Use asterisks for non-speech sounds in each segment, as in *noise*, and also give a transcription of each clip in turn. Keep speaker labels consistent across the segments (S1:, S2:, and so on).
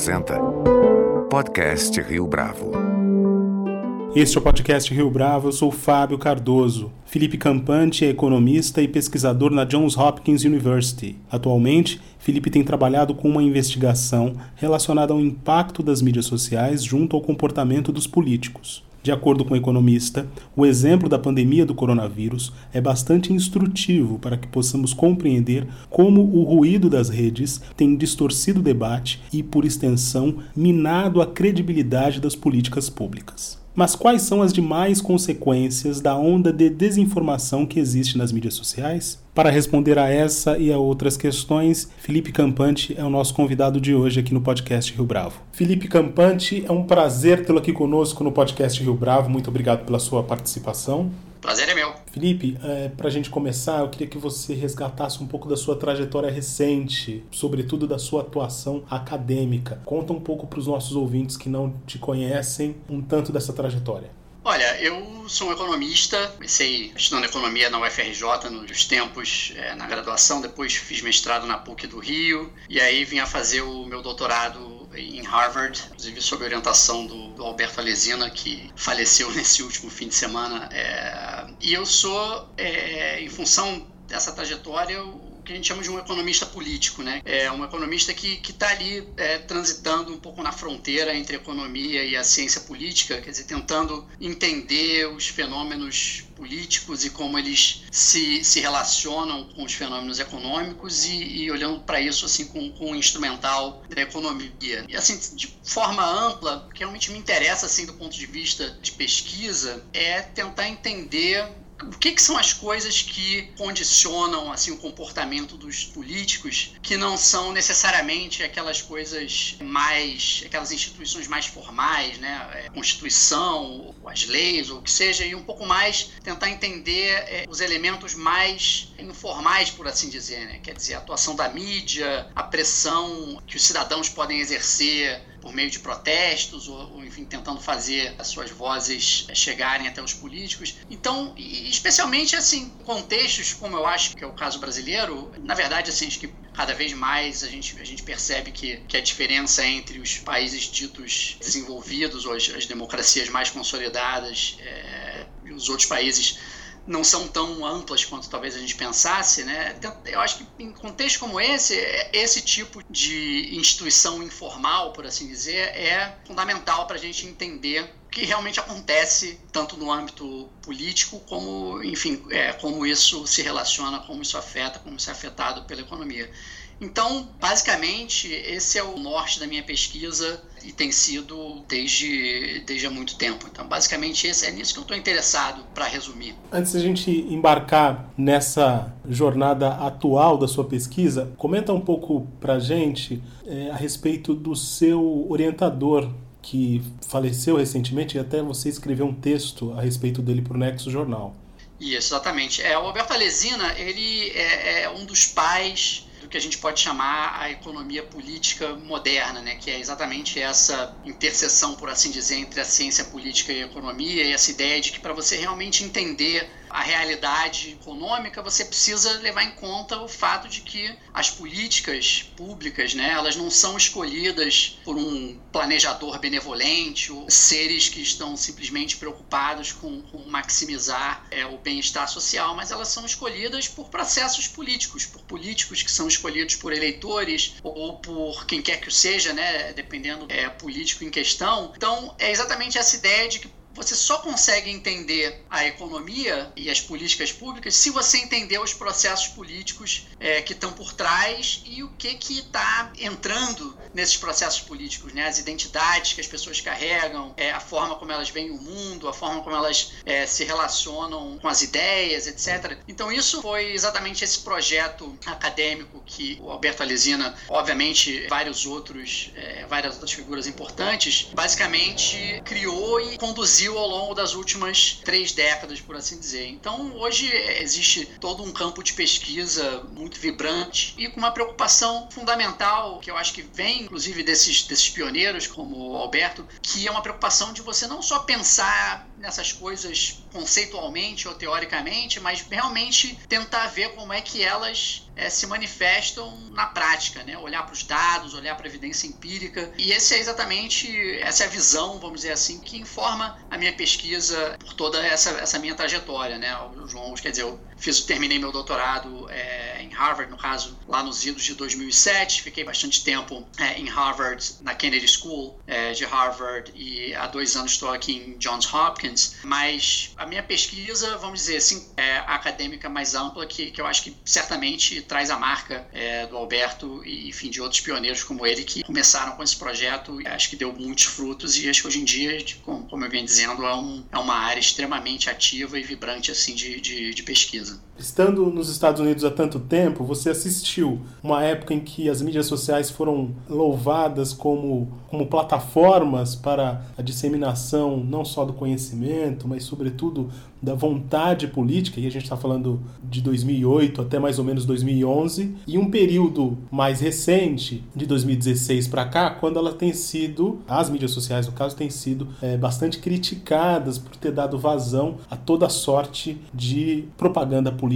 S1: apresenta Podcast Rio Bravo.
S2: Este é o podcast Rio Bravo, eu sou Fábio Cardoso. Felipe Campante é economista e pesquisador na Johns Hopkins University. Atualmente, Felipe tem trabalhado com uma investigação relacionada ao impacto das mídias sociais junto ao comportamento dos políticos. De acordo com o economista, o exemplo da pandemia do coronavírus é bastante instrutivo para que possamos compreender como o ruído das redes tem distorcido o debate e, por extensão, minado a credibilidade das políticas públicas. Mas quais são as demais consequências da onda de desinformação que existe nas mídias sociais? Para responder a essa e a outras questões, Felipe Campante é o nosso convidado de hoje aqui no podcast Rio Bravo. Felipe Campante, é um prazer tê-lo aqui conosco no podcast Rio Bravo. Muito obrigado pela sua participação.
S3: Prazer é meu.
S2: Felipe, é, para a gente começar, eu queria que você resgatasse um pouco da sua trajetória recente, sobretudo da sua atuação acadêmica. Conta um pouco para os nossos ouvintes que não te conhecem um tanto dessa trajetória.
S3: Olha, eu sou um economista, comecei estudando economia na UFRJ nos tempos é, na graduação, depois fiz mestrado na PUC do Rio e aí vim a fazer o meu doutorado em Harvard, inclusive sob orientação do, do Alberto Alesina, que faleceu *laughs* nesse último fim de semana. É, e eu sou, é, em função dessa trajetória, que a gente chama de um economista político, né? É um economista que está ali é, transitando um pouco na fronteira entre a economia e a ciência política, quer dizer, tentando entender os fenômenos políticos e como eles se, se relacionam com os fenômenos econômicos e, e olhando para isso assim com, com o instrumental da economia. E assim, de forma ampla, o que realmente me interessa assim do ponto de vista de pesquisa é tentar entender o que, que, são as coisas que condicionam assim o comportamento dos políticos que não são necessariamente aquelas coisas mais aquelas instituições mais formais né? É, constituição as leis ou o que seja e um pouco mais tentar entender é, os elementos mais informais por assim dizer né? Quer dizer a atuação da mídia a pressão que os cidadãos podem exercer por meio de protestos ou, ou, enfim, tentando fazer as suas vozes chegarem até os políticos. Então, especialmente assim, contextos como eu acho que é o caso brasileiro, na verdade, assim, acho que cada vez mais a gente, a gente percebe que, que a diferença entre os países ditos desenvolvidos, ou as, as democracias mais consolidadas, é, e os outros países não são tão amplas quanto talvez a gente pensasse, né? Então, eu acho que em contextos como esse, esse tipo de instituição informal, por assim dizer, é fundamental para a gente entender que realmente acontece tanto no âmbito político como, enfim, é, como isso se relaciona, como isso afeta, como isso é afetado pela economia. Então, basicamente, esse é o norte da minha pesquisa e tem sido desde, desde há muito tempo. Então, basicamente, esse, é nisso que eu estou interessado, para resumir.
S2: Antes da gente embarcar nessa jornada atual da sua pesquisa, comenta um pouco para a gente é, a respeito do seu orientador que faleceu recentemente e até você escreveu um texto a respeito dele para o Nexo Jornal.
S3: Isso, exatamente. É, o Alberto Alesina, ele é, é um dos pais que a gente pode chamar a economia política moderna, né, que é exatamente essa interseção, por assim dizer, entre a ciência política e a economia, e essa ideia de que para você realmente entender a realidade econômica, você precisa levar em conta o fato de que as políticas públicas, né, elas não são escolhidas por um planejador benevolente ou seres que estão simplesmente preocupados com, com maximizar é, o bem-estar social, mas elas são escolhidas por processos políticos, por políticos que são escolhidos por eleitores ou por quem quer que seja, né, dependendo é político em questão. Então, é exatamente essa ideia de que você só consegue entender a economia e as políticas públicas se você entender os processos políticos é, que estão por trás e o que que está entrando nesses processos políticos, né? As identidades que as pessoas carregam, é, a forma como elas veem o mundo, a forma como elas é, se relacionam com as ideias, etc. Então isso foi exatamente esse projeto acadêmico que o Alberto Alesina, obviamente vários outros, é, várias outras figuras importantes, basicamente criou e conduziu ao longo das últimas três décadas, por assim dizer. Então, hoje existe todo um campo de pesquisa muito vibrante e com uma preocupação fundamental, que eu acho que vem, inclusive, desses, desses pioneiros, como o Alberto, que é uma preocupação de você não só pensar nessas coisas conceitualmente ou teoricamente, mas realmente tentar ver como é que elas é, se manifestam na prática, né? Olhar para os dados, olhar para a evidência empírica. E esse é exatamente essa é a visão, vamos dizer assim, que informa a minha pesquisa por toda essa, essa minha trajetória, né? Longos, quer dizer, fiz, terminei meu doutorado é, em Harvard, no caso, lá nos idos de 2007. Fiquei bastante tempo é, em Harvard, na Kennedy School é, de Harvard, e há dois anos estou aqui em Johns Hopkins. Mas a minha pesquisa, vamos dizer assim, é acadêmica mais ampla, que, que eu acho que certamente traz a marca é, do Alberto e, enfim, de outros pioneiros como ele que começaram com esse projeto. E acho que deu muitos frutos e acho que hoje em dia, como, como eu venho dizendo, é, um, é uma área extremamente ativa e vibrante assim de, de, de pesquisa coisa.
S2: Estando nos Estados Unidos há tanto tempo, você assistiu uma época em que as mídias sociais foram louvadas como, como plataformas para a disseminação não só do conhecimento, mas sobretudo da vontade política, e a gente está falando de 2008 até mais ou menos 2011, e um período mais recente, de 2016 para cá, quando ela tem sido, as mídias sociais no caso, têm sido é, bastante criticadas por ter dado vazão a toda sorte de propaganda política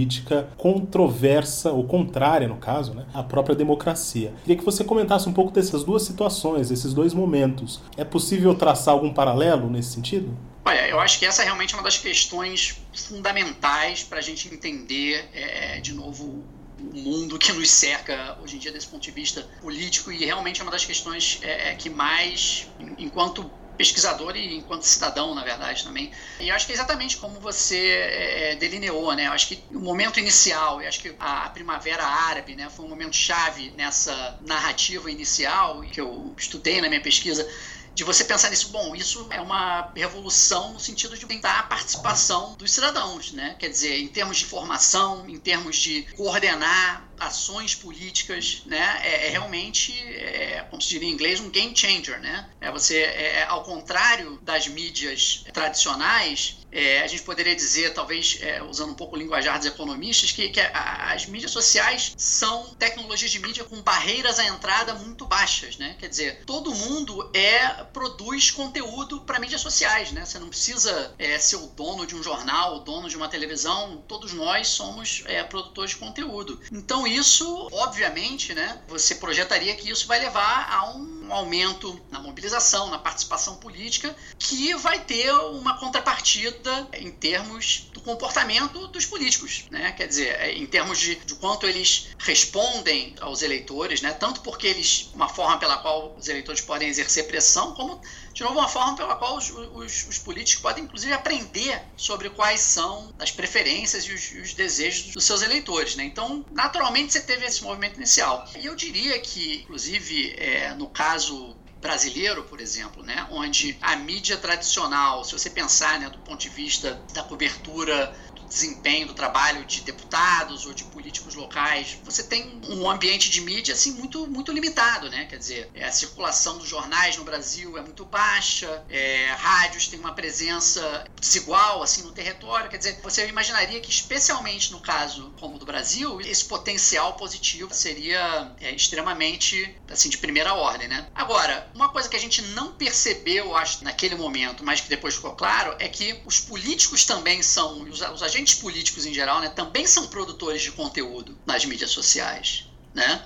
S2: controversa, ou contrária no caso, né, à própria democracia. Queria que você comentasse um pouco dessas duas situações, esses dois momentos. É possível traçar algum paralelo nesse sentido?
S3: Olha, eu acho que essa é realmente uma das questões fundamentais para a gente entender, é, de novo, o mundo que nos cerca hoje em dia desse ponto de vista político e realmente é uma das questões é, é que mais, enquanto pesquisador e enquanto cidadão, na verdade, também. E acho que é exatamente como você é, delineou, né? Acho que o momento inicial, eu acho que a, a Primavera Árabe, né, foi um momento chave nessa narrativa inicial que eu estudei na minha pesquisa de você pensar nisso, bom, isso é uma revolução no sentido de tentar a participação dos cidadãos, né? Quer dizer, em termos de formação, em termos de coordenar ações políticas, né? É, é realmente, é, como se diria em inglês, um game changer, né? É você, é, é ao contrário das mídias tradicionais, é, a gente poderia dizer, talvez é, usando um pouco o linguajar dos economistas, que, que a, as mídias sociais são tecnologias de mídia com barreiras à entrada muito baixas, né? Quer dizer, todo mundo é produz conteúdo para mídias sociais, né? Você não precisa é, ser o dono de um jornal, o dono de uma televisão, todos nós somos é, produtores de conteúdo. Então isso, obviamente, né? Você projetaria que isso vai levar a um aumento na mobilização, na participação política, que vai ter uma contrapartida em termos do comportamento dos políticos, né? Quer dizer, é, em termos de, de quanto eles respondem aos eleitores, né? Tanto porque eles, uma forma pela qual os eleitores podem exercer pressão, como de novo uma forma pela qual os, os, os políticos podem inclusive aprender sobre quais são as preferências e os, os desejos dos seus eleitores, né? Então, naturalmente você teve esse movimento inicial. E eu diria que, inclusive, é, no caso brasileiro, por exemplo, né, onde a mídia tradicional, se você pensar né, do ponto de vista da cobertura desempenho do trabalho de deputados ou de políticos locais, você tem um ambiente de mídia assim muito muito limitado, né? Quer dizer, é, a circulação dos jornais no Brasil é muito baixa, é, rádios têm uma presença desigual assim no território, quer dizer, você imaginaria que especialmente no caso como do Brasil, esse potencial positivo seria é, extremamente assim de primeira ordem, né? Agora, uma coisa que a gente não percebeu, acho, naquele momento, mas que depois ficou claro, é que os políticos também são os, os agentes políticos em geral, né, também são produtores de conteúdo nas mídias sociais, né?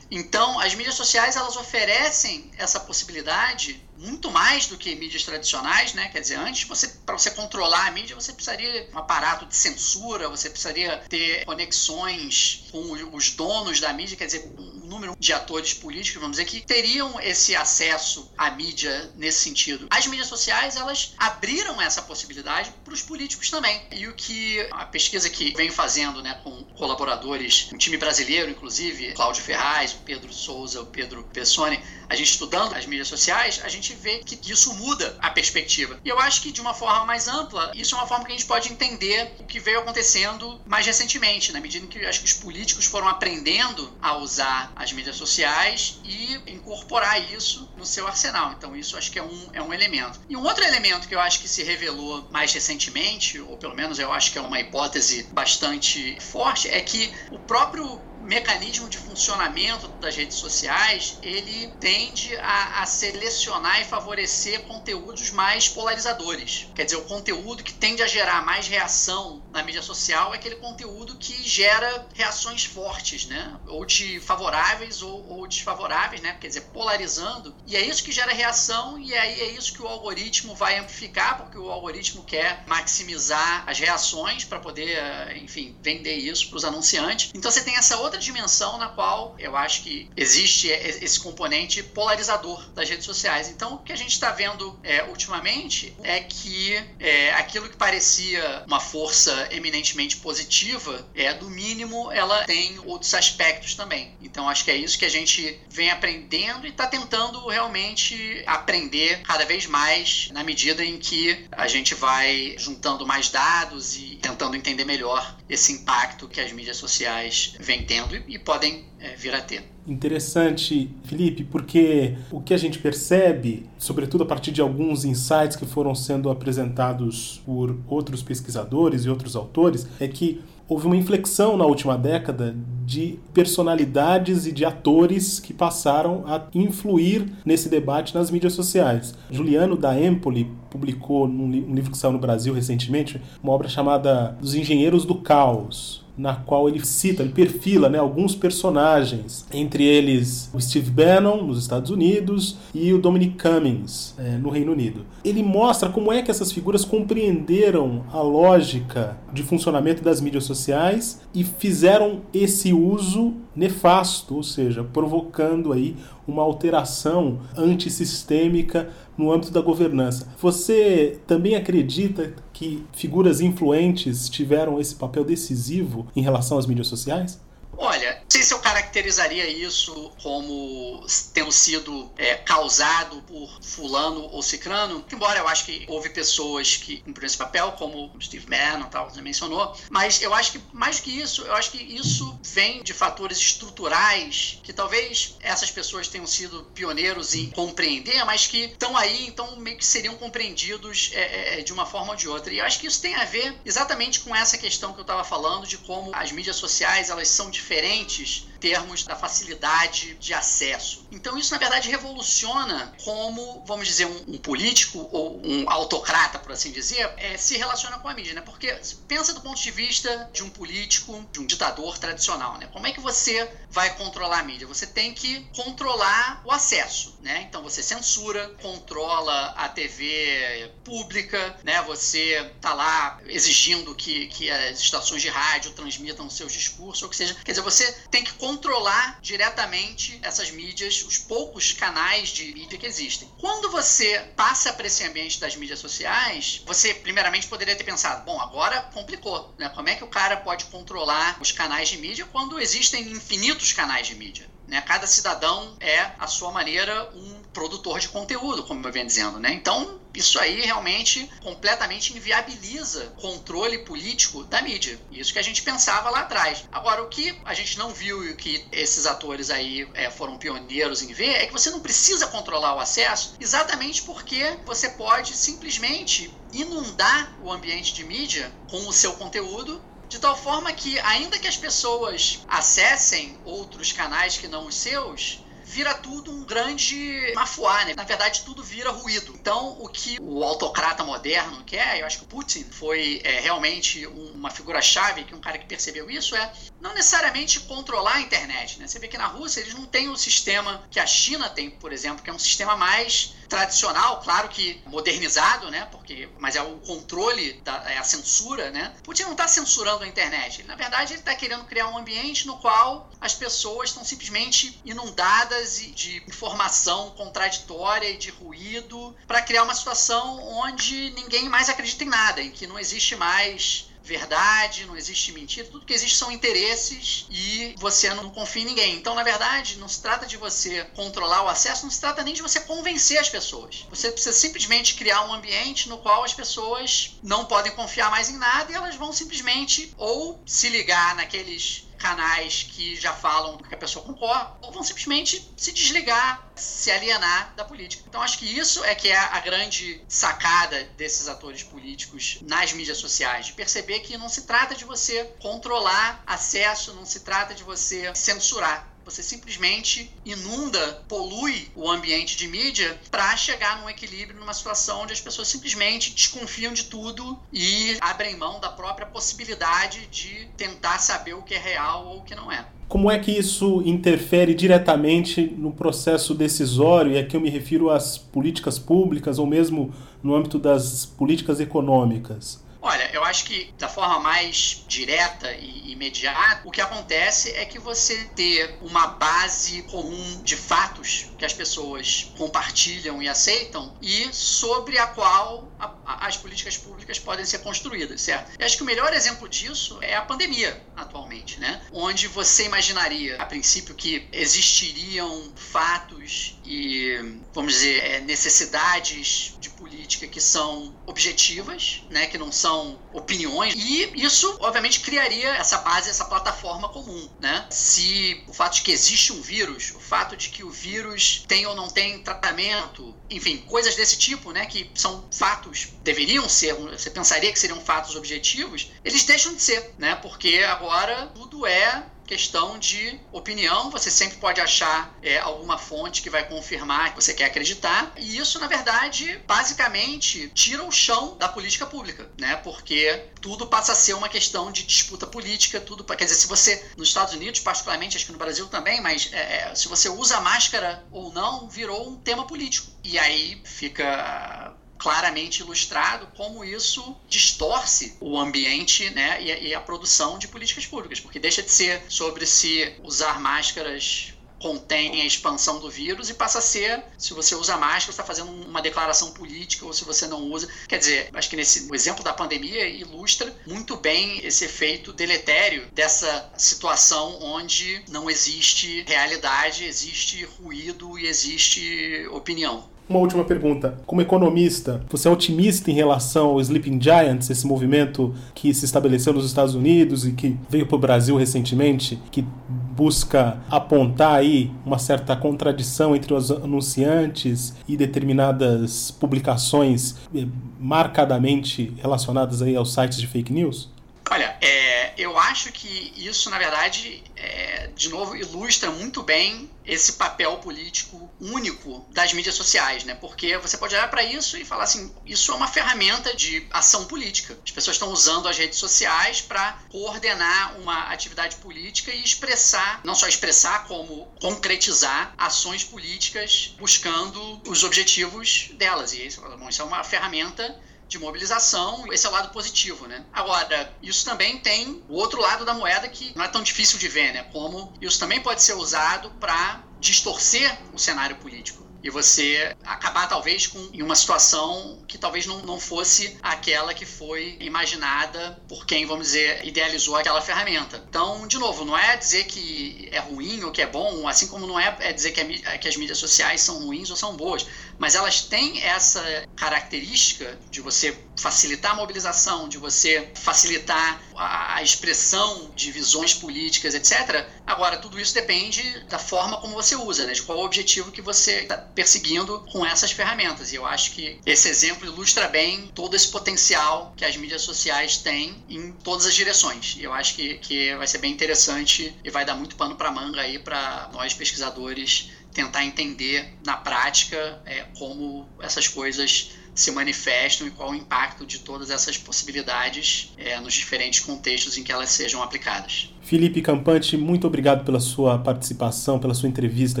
S3: Então, as mídias sociais elas oferecem essa possibilidade muito mais do que mídias tradicionais, né? Quer dizer, antes você para você controlar a mídia, você precisaria um aparato de censura, você precisaria ter conexões com os donos da mídia, quer dizer, um número de atores políticos, vamos dizer, que teriam esse acesso à mídia nesse sentido. As mídias sociais, elas abriram essa possibilidade para os políticos também. E o que a pesquisa que vem fazendo, né, com colaboradores, um time brasileiro, inclusive, Cláudio Ferraz, o Pedro Souza, o Pedro Pessoni, a gente estudando as mídias sociais, a gente vê que isso muda a perspectiva. E eu acho que de uma forma mais ampla, isso é uma forma que a gente pode entender o que veio acontecendo mais recentemente, na medida em que acho que os políticos foram aprendendo a usar as mídias sociais e incorporar isso no seu arsenal. Então, isso acho que é um, é um elemento. E um outro elemento que eu acho que se revelou mais recentemente, ou pelo menos eu acho que é uma hipótese bastante forte, é que o próprio mecanismo de funcionamento das redes sociais, ele tende a, a selecionar e favorecer conteúdos mais polarizadores. Quer dizer, o conteúdo que tende a gerar mais reação na mídia social é aquele conteúdo que gera reações fortes, né? Ou de favoráveis ou, ou desfavoráveis, né? Quer dizer, polarizando. E é isso que gera reação e aí é isso que o algoritmo vai amplificar, porque o algoritmo quer maximizar as reações para poder, enfim, vender isso para os anunciantes. Então você tem essa outra dimensão na qual eu acho que existe esse componente polarizador das redes sociais. Então o que a gente está vendo é, ultimamente é que é, aquilo que parecia uma força eminentemente positiva, é do mínimo ela tem outros aspectos também. Então acho que é isso que a gente vem aprendendo e está tentando realmente aprender cada vez mais na medida em que a gente vai juntando mais dados e tentando entender melhor esse impacto que as mídias sociais vêm tendo e, e podem é, vir a ter.
S2: Interessante, Felipe, porque o que a gente percebe, sobretudo a partir de alguns insights que foram sendo apresentados por outros pesquisadores e outros autores, é que houve uma inflexão na última década de personalidades e de atores que passaram a influir nesse debate nas mídias sociais. Juliano da Empoli publicou num livro que saiu no Brasil recentemente uma obra chamada Os Engenheiros do Caos na qual ele cita, ele perfila né, alguns personagens, entre eles o Steve Bannon, nos Estados Unidos, e o Dominic Cummings, é, no Reino Unido. Ele mostra como é que essas figuras compreenderam a lógica de funcionamento das mídias sociais e fizeram esse uso nefasto, ou seja, provocando aí uma alteração antissistêmica no âmbito da governança. Você também acredita que figuras influentes tiveram esse papel decisivo em relação às mídias sociais?
S3: Olha, não sei se eu caracterizaria isso como tendo sido é, causado por fulano ou cicrano, embora eu acho que houve pessoas que cumpriram esse papel, como Steve Bannon, tal, você mencionou, mas eu acho que mais do que isso, eu acho que isso vem de fatores estruturais que talvez essas pessoas tenham sido pioneiros em compreender, mas que estão aí, então meio que seriam compreendidos é, é, é, de uma forma ou de outra. E eu acho que isso tem a ver exatamente com essa questão que eu estava falando de como as mídias sociais elas são diferentes diferentes termos da facilidade de acesso. Então isso na verdade revoluciona como, vamos dizer, um, um político ou um autocrata, por assim dizer, é, se relaciona com a mídia, né? Porque pensa do ponto de vista de um político, de um ditador tradicional, né? Como é que você vai controlar a mídia? Você tem que controlar o acesso, né? Então você censura, controla a TV pública, né? Você tá lá exigindo que, que as estações de rádio transmitam seus discursos, ou que seja, quer dizer, você tem que controlar diretamente essas mídias, os poucos canais de mídia que existem. Quando você passa para esse ambiente das mídias sociais, você primeiramente poderia ter pensado, bom, agora complicou, né? Como é que o cara pode controlar os canais de mídia quando existem infinitos canais de mídia? Né? Cada cidadão é, à sua maneira, um produtor de conteúdo, como eu venho dizendo. Né? Então, isso aí realmente completamente inviabiliza controle político da mídia. Isso que a gente pensava lá atrás. Agora, o que a gente não viu e o que esses atores aí é, foram pioneiros em ver é que você não precisa controlar o acesso exatamente porque você pode simplesmente inundar o ambiente de mídia com o seu conteúdo de tal forma que, ainda que as pessoas acessem outros canais que não os seus, vira tudo um grande mafuá, né? Na verdade, tudo vira ruído. Então, o que o autocrata moderno quer, eu acho que o Putin foi é, realmente uma figura-chave, que um cara que percebeu isso, é não necessariamente controlar a internet. Né? Você vê que na Rússia eles não têm o sistema que a China tem, por exemplo, que é um sistema mais tradicional, claro que modernizado, né? Porque, mas é o controle, da, é a censura, né? Putin não está censurando a internet. Ele, na verdade, ele está querendo criar um ambiente no qual as pessoas estão simplesmente inundadas de informação contraditória e de ruído para criar uma situação onde ninguém mais acredita em nada, em que não existe mais verdade, não existe mentira, tudo que existe são interesses e você não confia em ninguém. Então, na verdade, não se trata de você controlar o acesso, não se trata nem de você convencer as pessoas. Você precisa simplesmente criar um ambiente no qual as pessoas não podem confiar mais em nada e elas vão simplesmente ou se ligar naqueles canais que já falam que a pessoa concorda, ou vão simplesmente se desligar, se alienar da política. Então acho que isso é que é a grande sacada desses atores políticos nas mídias sociais, de perceber que não se trata de você controlar acesso, não se trata de você censurar você simplesmente inunda, polui o ambiente de mídia para chegar num equilíbrio, numa situação onde as pessoas simplesmente desconfiam de tudo e abrem mão da própria possibilidade de tentar saber o que é real ou o que não é.
S2: Como é que isso interfere diretamente no processo decisório? E aqui eu me refiro às políticas públicas ou mesmo no âmbito das políticas econômicas.
S3: Olha, eu acho que da forma mais direta e imediata, o que acontece é que você ter uma base comum de fatos que as pessoas compartilham e aceitam e sobre a qual a, a, as políticas públicas podem ser construídas, certo? Eu acho que o melhor exemplo disso é a pandemia atualmente, né? Onde você imaginaria, a princípio, que existiriam fatos e, vamos dizer, é, necessidades de política que são objetivas, né, que não são opiniões, e isso, obviamente, criaria essa base, essa plataforma comum, né? Se o fato de que existe um vírus, o fato de que o vírus tem ou não tem tratamento, enfim, coisas desse tipo, né, que são fatos, deveriam ser, você pensaria que seriam fatos objetivos, eles deixam de ser, né? Porque agora tudo é questão de opinião. Você sempre pode achar é, alguma fonte que vai confirmar que você quer acreditar. E isso, na verdade, basicamente tira o chão da política pública, né? Porque tudo passa a ser uma questão de disputa política, tudo. Quer dizer, se você, nos Estados Unidos, particularmente, acho que no Brasil também, mas é, é se você usa máscara ou não, virou um tema político. E aí fica claramente ilustrado como isso distorce o ambiente né, e, a, e a produção de políticas públicas, porque deixa de ser sobre se usar máscaras contém a expansão do vírus e passa a ser, se você usa máscara, está fazendo uma declaração política ou se você não usa. Quer dizer, acho que nesse o exemplo da pandemia ilustra muito bem esse efeito deletério dessa situação onde não existe realidade, existe ruído e existe opinião.
S2: Uma última pergunta. Como economista, você é otimista em relação ao Sleeping Giants, esse movimento que se estabeleceu nos Estados Unidos e que veio para o Brasil recentemente, que busca apontar aí uma certa contradição entre os anunciantes e determinadas publicações eh, marcadamente relacionadas aí aos sites de fake news?
S3: Olha, é, eu acho que isso, na verdade, é, de novo, ilustra muito bem esse papel político único das mídias sociais, né? Porque você pode olhar para isso e falar assim: isso é uma ferramenta de ação política. As pessoas estão usando as redes sociais para coordenar uma atividade política e expressar, não só expressar, como concretizar ações políticas buscando os objetivos delas. E isso, bom, isso é uma ferramenta de mobilização, esse é o lado positivo, né? Agora, isso também tem o outro lado da moeda que não é tão difícil de ver, né? Como isso também pode ser usado para distorcer o cenário político e você acabar talvez com em uma situação que talvez não, não fosse aquela que foi imaginada por quem, vamos dizer, idealizou aquela ferramenta. Então, de novo, não é dizer que é ruim ou que é bom, assim como não é, é dizer que, que as mídias sociais são ruins ou são boas, mas elas têm essa característica de você facilitar a mobilização, de você facilitar a, expressão de visões políticas, etc. Agora, tudo isso depende da forma como você usa, né? de qual o objetivo que você está perseguindo com essas ferramentas. E eu acho que esse exemplo ilustra bem todo esse potencial que as mídias sociais têm em todas as direções. E eu acho que, que vai ser bem interessante e vai dar muito pano para manga aí para nós pesquisadores tentar entender na prática é, como essas coisas se manifestam e qual o impacto de todas essas possibilidades é, nos diferentes contextos em que elas sejam aplicadas.
S2: Felipe Campante, muito obrigado pela sua participação, pela sua entrevista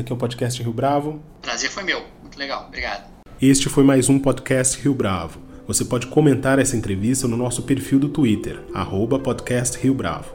S2: aqui ao podcast Rio Bravo.
S3: Prazer foi meu, muito legal, obrigado.
S2: Este foi mais um podcast Rio Bravo. Você pode comentar essa entrevista no nosso perfil do Twitter, arroba podcast Rio Bravo,